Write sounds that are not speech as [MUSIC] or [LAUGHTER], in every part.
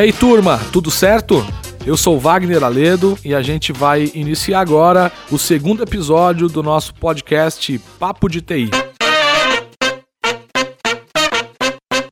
aí, turma, tudo certo? Eu sou Wagner Aledo e a gente vai iniciar agora o segundo episódio do nosso podcast Papo de TI.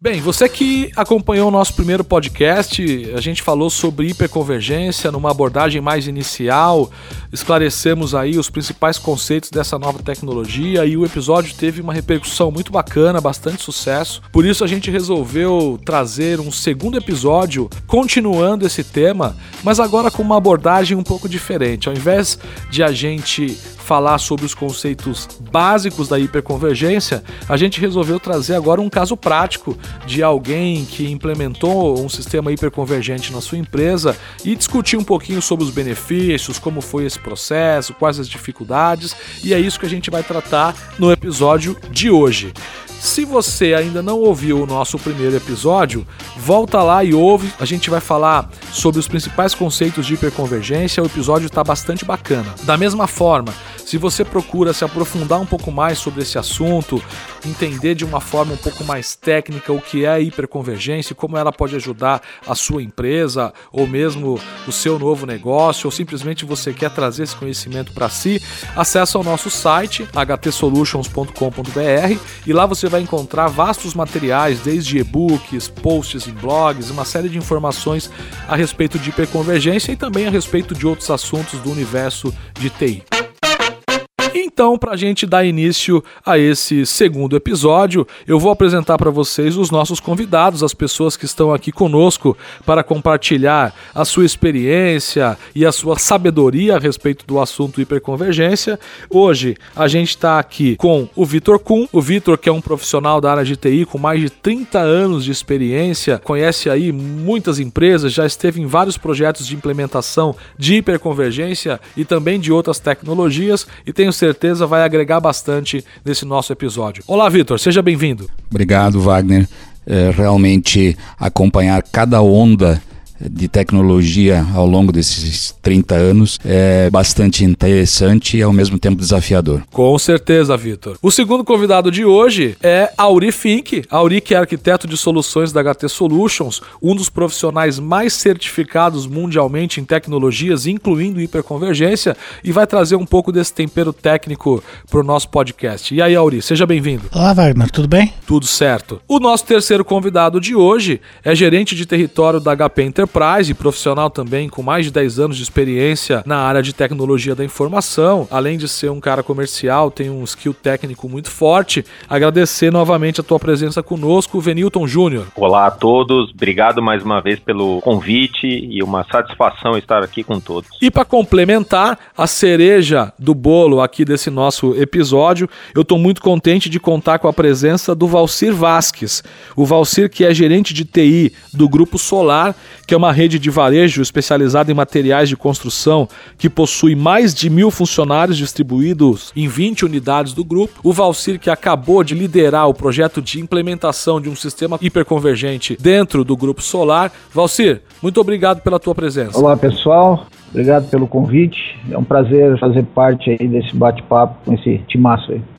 Bem, você que acompanhou o nosso primeiro podcast, a gente falou sobre hiperconvergência numa abordagem mais inicial, esclarecemos aí os principais conceitos dessa nova tecnologia e o episódio teve uma repercussão muito bacana, bastante sucesso. Por isso a gente resolveu trazer um segundo episódio continuando esse tema, mas agora com uma abordagem um pouco diferente. Ao invés de a gente falar sobre os conceitos básicos da hiperconvergência, a gente resolveu trazer agora um caso prático de alguém que implementou um sistema hiperconvergente na sua empresa e discutir um pouquinho sobre os benefícios, como foi esse processo, quais as dificuldades, e é isso que a gente vai tratar no episódio de hoje. Se você ainda não ouviu o nosso primeiro episódio, volta lá e ouve. A gente vai falar sobre os principais conceitos de hiperconvergência. O episódio está bastante bacana. Da mesma forma, se você procura se aprofundar um pouco mais sobre esse assunto, entender de uma forma um pouco mais técnica o que é a hiperconvergência e como ela pode ajudar a sua empresa ou mesmo o seu novo negócio, ou simplesmente você quer trazer esse conhecimento para si, acesse o nosso site htsolutions.com.br e lá você vai encontrar vastos materiais, desde e-books, posts em blogs, uma série de informações a respeito de hiperconvergência e também a respeito de outros assuntos do universo de TI. Então, para a gente dar início a esse segundo episódio, eu vou apresentar para vocês os nossos convidados, as pessoas que estão aqui conosco para compartilhar a sua experiência e a sua sabedoria a respeito do assunto hiperconvergência. Hoje a gente está aqui com o Vitor Kuhn. O Vitor, que é um profissional da área de TI com mais de 30 anos de experiência, conhece aí muitas empresas, já esteve em vários projetos de implementação de hiperconvergência e também de outras tecnologias e tenho certeza vai agregar bastante nesse nosso episódio. Olá, Vitor, seja bem-vindo. Obrigado, Wagner. É, realmente acompanhar cada onda de tecnologia ao longo desses 30 anos é bastante interessante e ao mesmo tempo desafiador. Com certeza, Vitor. O segundo convidado de hoje é Auri Fink. Auri, que é arquiteto de soluções da HT Solutions, um dos profissionais mais certificados mundialmente em tecnologias, incluindo hiperconvergência, e vai trazer um pouco desse tempero técnico para o nosso podcast. E aí, Auri, seja bem-vindo. Olá, Wagner, tudo bem? Tudo certo. O nosso terceiro convidado de hoje é gerente de território da HP Enterprise Enterprise, profissional também com mais de 10 anos de experiência na área de tecnologia da informação. Além de ser um cara comercial, tem um skill técnico muito forte. Agradecer novamente a tua presença conosco, Venilton Júnior. Olá a todos, obrigado mais uma vez pelo convite e uma satisfação estar aqui com todos. E para complementar a cereja do bolo aqui desse nosso episódio, eu estou muito contente de contar com a presença do Valcir Vasques. O Valcir, que é gerente de TI do Grupo Solar, que é uma rede de varejo especializada em materiais de construção que possui mais de mil funcionários distribuídos em 20 unidades do grupo. O Valcir, que acabou de liderar o projeto de implementação de um sistema hiperconvergente dentro do Grupo Solar. Valcir, muito obrigado pela tua presença. Olá, pessoal. Obrigado pelo convite. É um prazer fazer parte aí desse bate-papo com esse timaço aí.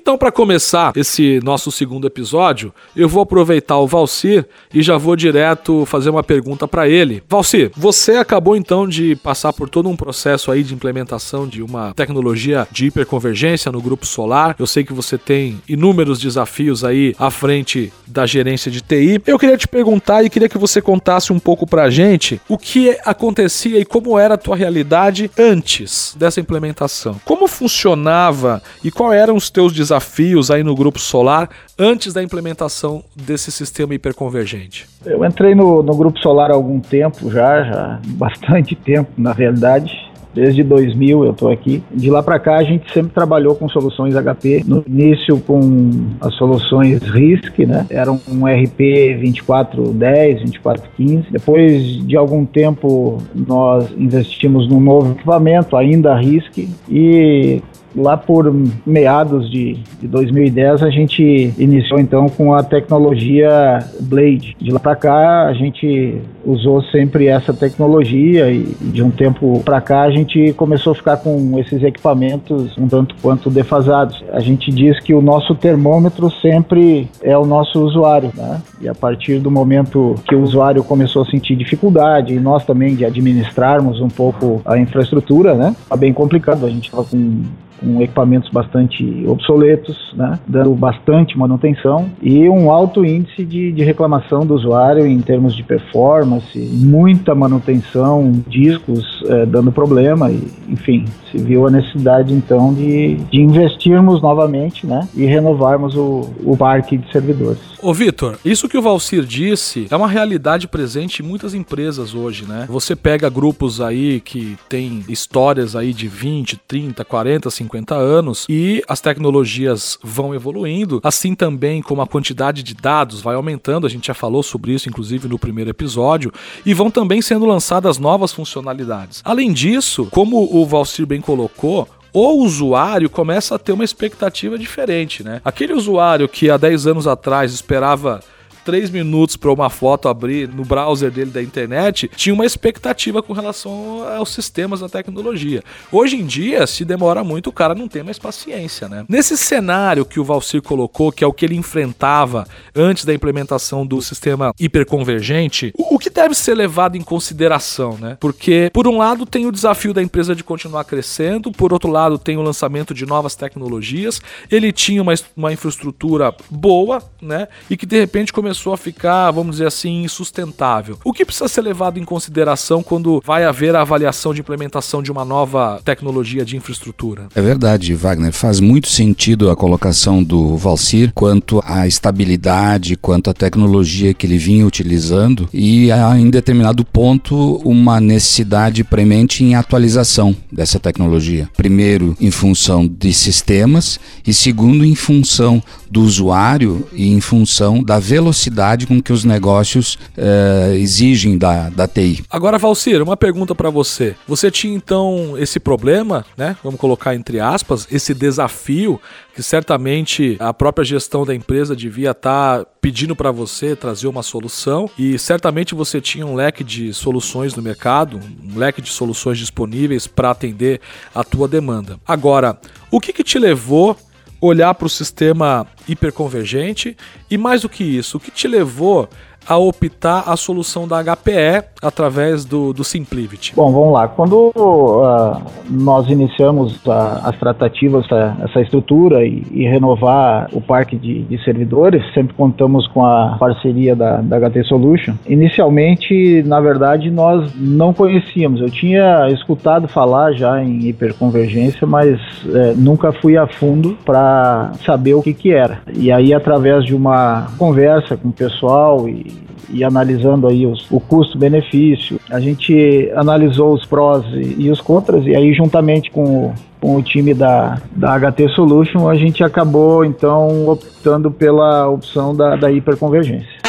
Então, para começar esse nosso segundo episódio, eu vou aproveitar o Valcir e já vou direto fazer uma pergunta para ele. Valcir, você acabou então de passar por todo um processo aí de implementação de uma tecnologia de hiperconvergência no grupo solar. Eu sei que você tem inúmeros desafios aí à frente da gerência de TI. Eu queria te perguntar e queria que você contasse um pouco pra gente o que acontecia e como era a tua realidade antes dessa implementação. Como funcionava e quais eram os teus desafios desafios aí no Grupo Solar antes da implementação desse sistema hiperconvergente? Eu entrei no, no Grupo Solar há algum tempo já, já bastante tempo na realidade. Desde 2000 eu estou aqui. De lá para cá a gente sempre trabalhou com soluções HP. No início com as soluções RISC, né? Era um RP 2410, 2415. Depois de algum tempo nós investimos num novo equipamento, ainda RISC, e lá por meados de, de 2010 a gente iniciou então com a tecnologia Blade. De lá para cá a gente usou sempre essa tecnologia e de um tempo para cá a gente começou a ficar com esses equipamentos um tanto quanto defasados. A gente diz que o nosso termômetro sempre é o nosso usuário, né? E a partir do momento que o usuário começou a sentir dificuldade e nós também de administrarmos um pouco a infraestrutura, né? Tá bem complicado. A gente estava com com equipamentos bastante obsoletos, né, dando bastante manutenção e um alto índice de, de reclamação do usuário em termos de performance, muita manutenção, discos é, dando problema, e, enfim, se viu a necessidade então de, de investirmos novamente né, e renovarmos o, o parque de servidores. Ô Vitor, isso que o Valcir disse é uma realidade presente em muitas empresas hoje, né? Você pega grupos aí que tem histórias aí de 20, 30, 40, 50 anos e as tecnologias vão evoluindo, assim também como a quantidade de dados vai aumentando, a gente já falou sobre isso inclusive no primeiro episódio, e vão também sendo lançadas novas funcionalidades. Além disso, como o Valcir bem colocou, o usuário começa a ter uma expectativa diferente, né? Aquele usuário que há 10 anos atrás esperava três minutos para uma foto abrir no browser dele da internet, tinha uma expectativa com relação aos sistemas da tecnologia. Hoje em dia, se demora muito, o cara não tem mais paciência, né? Nesse cenário que o Valcir colocou, que é o que ele enfrentava antes da implementação do sistema hiperconvergente, o que deve ser levado em consideração, né? Porque, por um lado, tem o desafio da empresa de continuar crescendo, por outro lado, tem o lançamento de novas tecnologias. Ele tinha uma, uma infraestrutura boa, né? E que de repente começou começou a ficar, vamos dizer assim, insustentável. O que precisa ser levado em consideração quando vai haver a avaliação de implementação de uma nova tecnologia de infraestrutura? É verdade, Wagner. Faz muito sentido a colocação do Valcir quanto à estabilidade, quanto à tecnologia que ele vinha utilizando e em determinado ponto uma necessidade premente em atualização dessa tecnologia. Primeiro, em função de sistemas e segundo, em função do usuário e em função da velocidade com que os negócios uh, exigem da, da TI. Agora, Valcir, uma pergunta para você. Você tinha então esse problema, né? Vamos colocar entre aspas, esse desafio que certamente a própria gestão da empresa devia estar tá pedindo para você trazer uma solução e certamente você tinha um leque de soluções no mercado, um leque de soluções disponíveis para atender a tua demanda. Agora, o que, que te levou olhar para o sistema hiperconvergente e mais do que isso, o que te levou a optar a solução da HPE através do, do Simplivity? Bom, vamos lá. Quando uh, nós iniciamos uh, as tratativas, essa, essa estrutura e, e, renovar o parque de, de, servidores, sempre contamos com a parceria da, da HT Solution. Inicialmente, na verdade, nós não conhecíamos. Eu tinha escutado falar já em hiperconvergência, mas é, nunca fui a fundo para saber o que, que era. E aí, através de uma conversa com o pessoal e e analisando aí os, o custo-benefício. A gente analisou os prós e, e, os contras e aí juntamente com o, com o time da, da HT Solution a gente acabou então optando pela opção da, da hiperconvergência.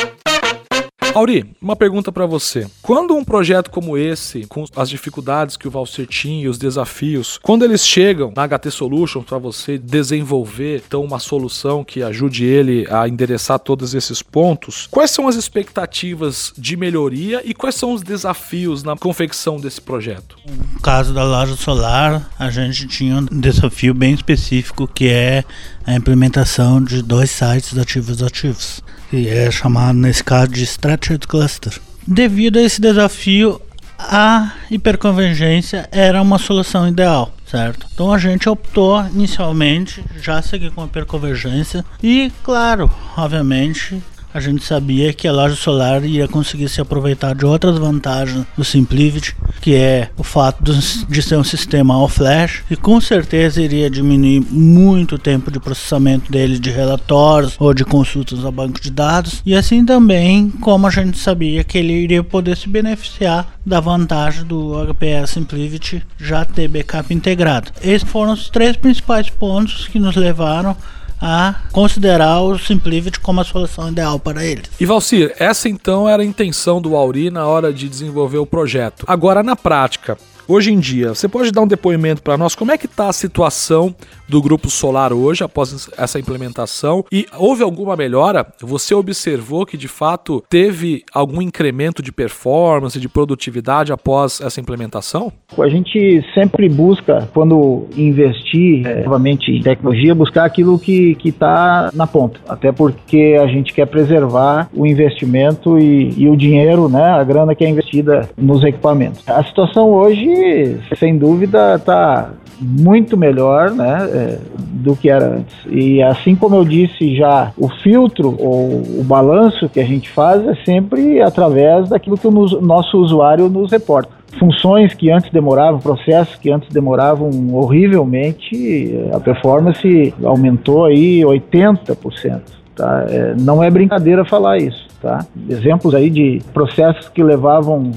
Auri, uma pergunta para você. Quando um projeto como esse, com as dificuldades que o Valcir tinha e os desafios, quando eles chegam na HT Solutions para você desenvolver então uma solução que ajude ele a endereçar todos esses pontos, quais são as expectativas de melhoria e quais são os desafios na confecção desse projeto? No caso da loja solar, a gente tinha um desafio bem específico que é a implementação de dois sites ativos ativos que é chamado nesse caso de Structured Cluster. Devido a esse desafio, a hiperconvergência era uma solução ideal, certo? Então a gente optou inicialmente já seguir com a hiperconvergência e, claro, obviamente, a gente sabia que a loja solar ia conseguir se aproveitar de outras vantagens do Simplivity, que é o fato de ser um sistema all flash e com certeza iria diminuir muito o tempo de processamento dele de relatórios ou de consultas ao banco de dados e assim também como a gente sabia que ele iria poder se beneficiar da vantagem do HPS Simplivity já ter backup integrado. Esses foram os três principais pontos que nos levaram a considerar o Simplivity como a solução ideal para eles. E Valcir, essa então era a intenção do Auri na hora de desenvolver o projeto. Agora, na prática, hoje em dia, você pode dar um depoimento para nós? Como é que está a situação do grupo solar hoje após essa implementação? E houve alguma melhora? Você observou que de fato teve algum incremento de performance, de produtividade após essa implementação? A gente sempre busca, quando investir é, novamente em tecnologia, buscar aquilo que está na ponta. Até porque a gente quer preservar o investimento e, e o dinheiro, né, a grana que é investida nos equipamentos. A situação hoje, sem dúvida, está muito melhor né, é, do que era antes. E assim como eu disse já, o filtro ou o balanço que a gente faz é sempre através daquilo que o nosso usuário nos reporta funções que antes demoravam, processos que antes demoravam horrivelmente, a performance aumentou aí 80%. Tá? É, não é brincadeira falar isso. Tá? Exemplos aí de processos que levavam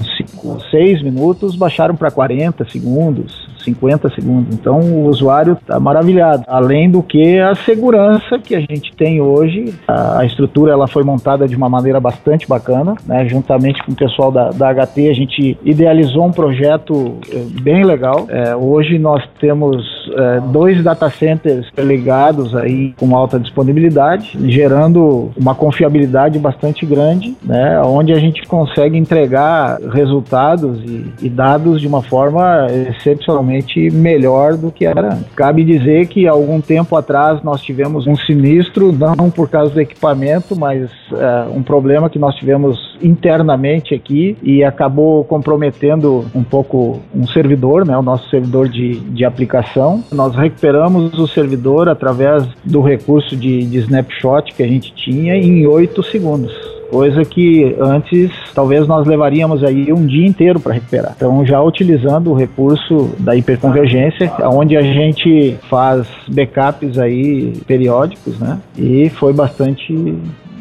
6 minutos baixaram para 40 segundos, 50 segundos. Então o usuário está maravilhado. Além do que a segurança que a gente tem hoje, a, a, estrutura ela foi montada de uma maneira bastante bacana, né? juntamente com o pessoal da, da HT, a gente idealizou um projeto é, bem legal. É, hoje nós temos é, dois data centers ligados aí com alta disponibilidade, gerando uma confiabilidade bastante grande, né? onde a gente consegue entregar resultados e, e dados de uma forma excepcionalmente realmente melhor do que era antes. Cabe dizer que algum tempo atrás nós tivemos um sinistro, não por causa do equipamento, mas é, um problema que nós tivemos internamente aqui e acabou comprometendo um pouco um servidor, né, o nosso servidor de, de aplicação. Nós recuperamos o servidor através do recurso de, de snapshot que a gente tinha em oito segundos coisa que antes talvez nós levaríamos aí um dia inteiro para recuperar. Então, já utilizando o recurso da hiperconvergência, onde a gente faz backups aí periódicos, né? E foi bastante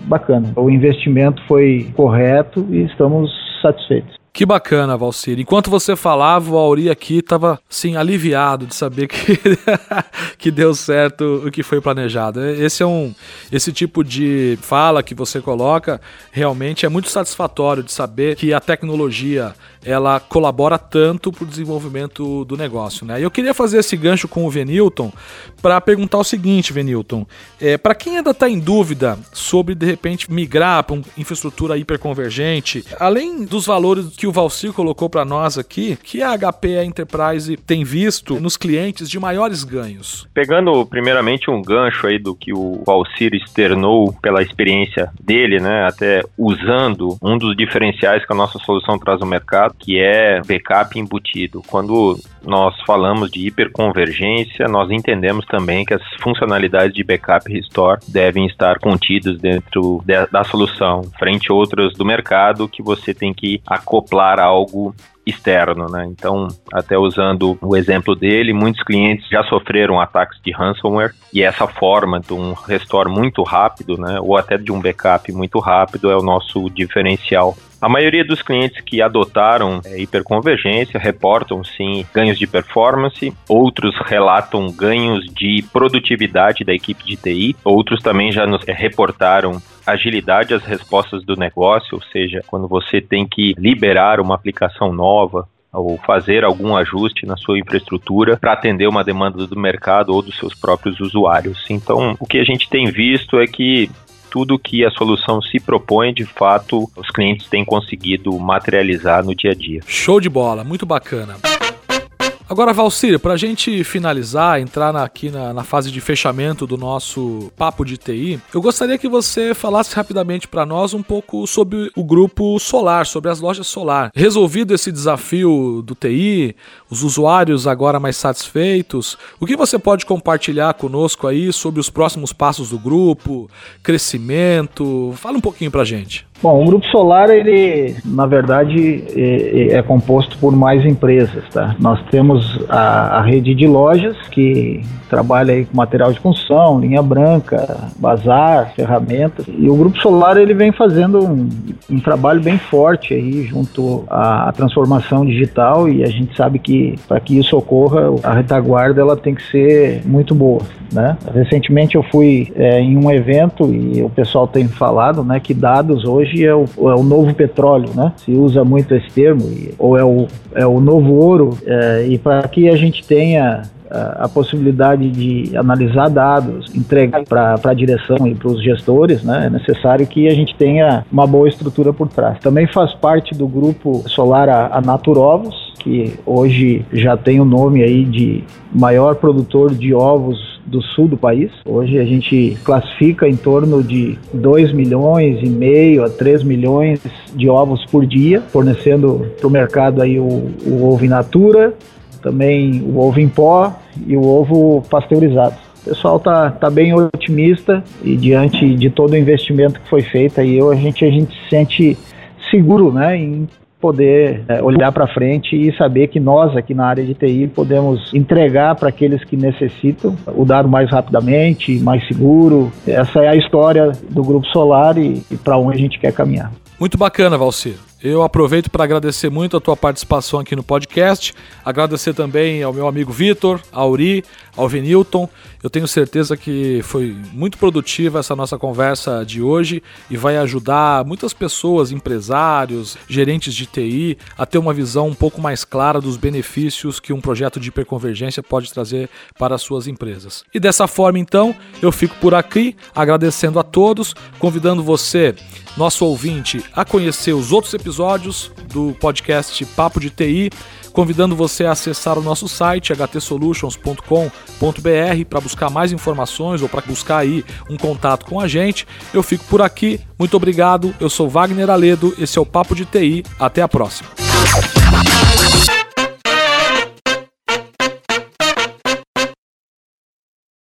bacana. O investimento foi correto e estamos satisfeitos. Que bacana, Valcir. Enquanto você falava, o Auri aqui estava assim aliviado de saber que, [LAUGHS] que deu certo o que foi planejado. Esse é um esse tipo de fala que você coloca realmente é muito satisfatório de saber que a tecnologia ela colabora tanto para o desenvolvimento do negócio, né? Eu queria fazer esse gancho com o Venilton para perguntar o seguinte, Venilton, é, para quem ainda está em dúvida sobre de repente migrar para uma infraestrutura hiperconvergente, além dos valores que que o Valcir colocou para nós aqui, que a HP Enterprise tem visto nos clientes de maiores ganhos? Pegando primeiramente um gancho aí do que o Valcir externou pela experiência dele, né, até usando um dos diferenciais que a nossa solução traz ao mercado, que é backup embutido. Quando nós falamos de hiperconvergência, nós entendemos também que as funcionalidades de backup e restore devem estar contidas dentro de, da solução, frente a outras do mercado que você tem que acoplar acoplar algo externo, né? Então, até usando o exemplo dele, muitos clientes já sofreram ataques de ransomware e essa forma de um restore muito rápido, né, ou até de um backup muito rápido é o nosso diferencial. A maioria dos clientes que adotaram é, hiperconvergência reportam sim ganhos de performance, outros relatam ganhos de produtividade da equipe de TI, outros também já nos reportaram agilidade às respostas do negócio, ou seja, quando você tem que liberar uma aplicação nova, ou fazer algum ajuste na sua infraestrutura para atender uma demanda do mercado ou dos seus próprios usuários. Então, o que a gente tem visto é que tudo que a solução se propõe, de fato, os clientes têm conseguido materializar no dia a dia. Show de bola, muito bacana. Agora, Valcir, para a gente finalizar, entrar aqui na, na, fase de fechamento do nosso papo de TI, eu gostaria que você falasse rapidamente para nós um pouco sobre o grupo Solar, sobre as lojas Solar. Resolvido esse desafio do TI, os usuários agora mais satisfeitos, o que você pode compartilhar conosco aí sobre os próximos passos do grupo, crescimento? Fala um pouquinho para a gente. Bom, o Grupo Solar, ele, na verdade, é, é, é, composto por mais empresas, tá? Nós temos a, a, rede de lojas, que trabalha aí com material de construção, linha branca, bazar, ferramentas. E o Grupo Solar, ele vem fazendo um, um trabalho bem forte aí junto à, à, transformação digital e a gente sabe que para que isso ocorra, a retaguarda, ela tem que ser muito boa, né? Recentemente eu fui é, em um evento e o pessoal tem falado, né, que dados hoje hoje é o, é o novo petróleo, né? Se usa muito esse termo, ou é o, é o novo ouro, é, e para que a gente tenha a possibilidade de analisar dados, entregar para a direção e para os gestores, né, é necessário que a gente tenha uma boa estrutura por trás. Também faz parte do grupo solar a, a Naturovos, que hoje já tem o nome aí de maior produtor de ovos do sul do país. Hoje a gente classifica em torno de 2 milhões e meio a 3 milhões de ovos por dia, fornecendo para o mercado aí o, o ovo in natura, também o ovo em pó e o ovo pasteurizado. O pessoal tá, tá bem otimista e diante de todo o investimento que foi feito aí, a gente a gente se sente seguro, né, em poder é, olhar para frente e saber que nós aqui na área de TI podemos entregar para aqueles que necessitam o dado mais rapidamente, mais seguro. Essa é a história do Grupo Solar e, e para onde a gente quer caminhar. Muito bacana, Valcir. Eu aproveito para agradecer muito a tua participação aqui no podcast, agradecer também ao meu amigo Vitor, ao Uri, ao Venilton. Eu tenho certeza que foi muito produtiva essa nossa conversa de hoje e vai ajudar muitas pessoas, empresários, gerentes de TI, a ter uma visão um pouco mais clara dos benefícios que um projeto de hiperconvergência pode trazer para as suas empresas. E dessa forma, então, eu fico por aqui agradecendo a todos, convidando você, nosso ouvinte, a conhecer os outros episódios episódios do podcast Papo de TI, convidando você a acessar o nosso site htsolutions.com.br para buscar mais informações ou para buscar aí um contato com a gente. Eu fico por aqui. Muito obrigado. Eu sou Wagner Aledo. Esse é o Papo de TI. Até a próxima.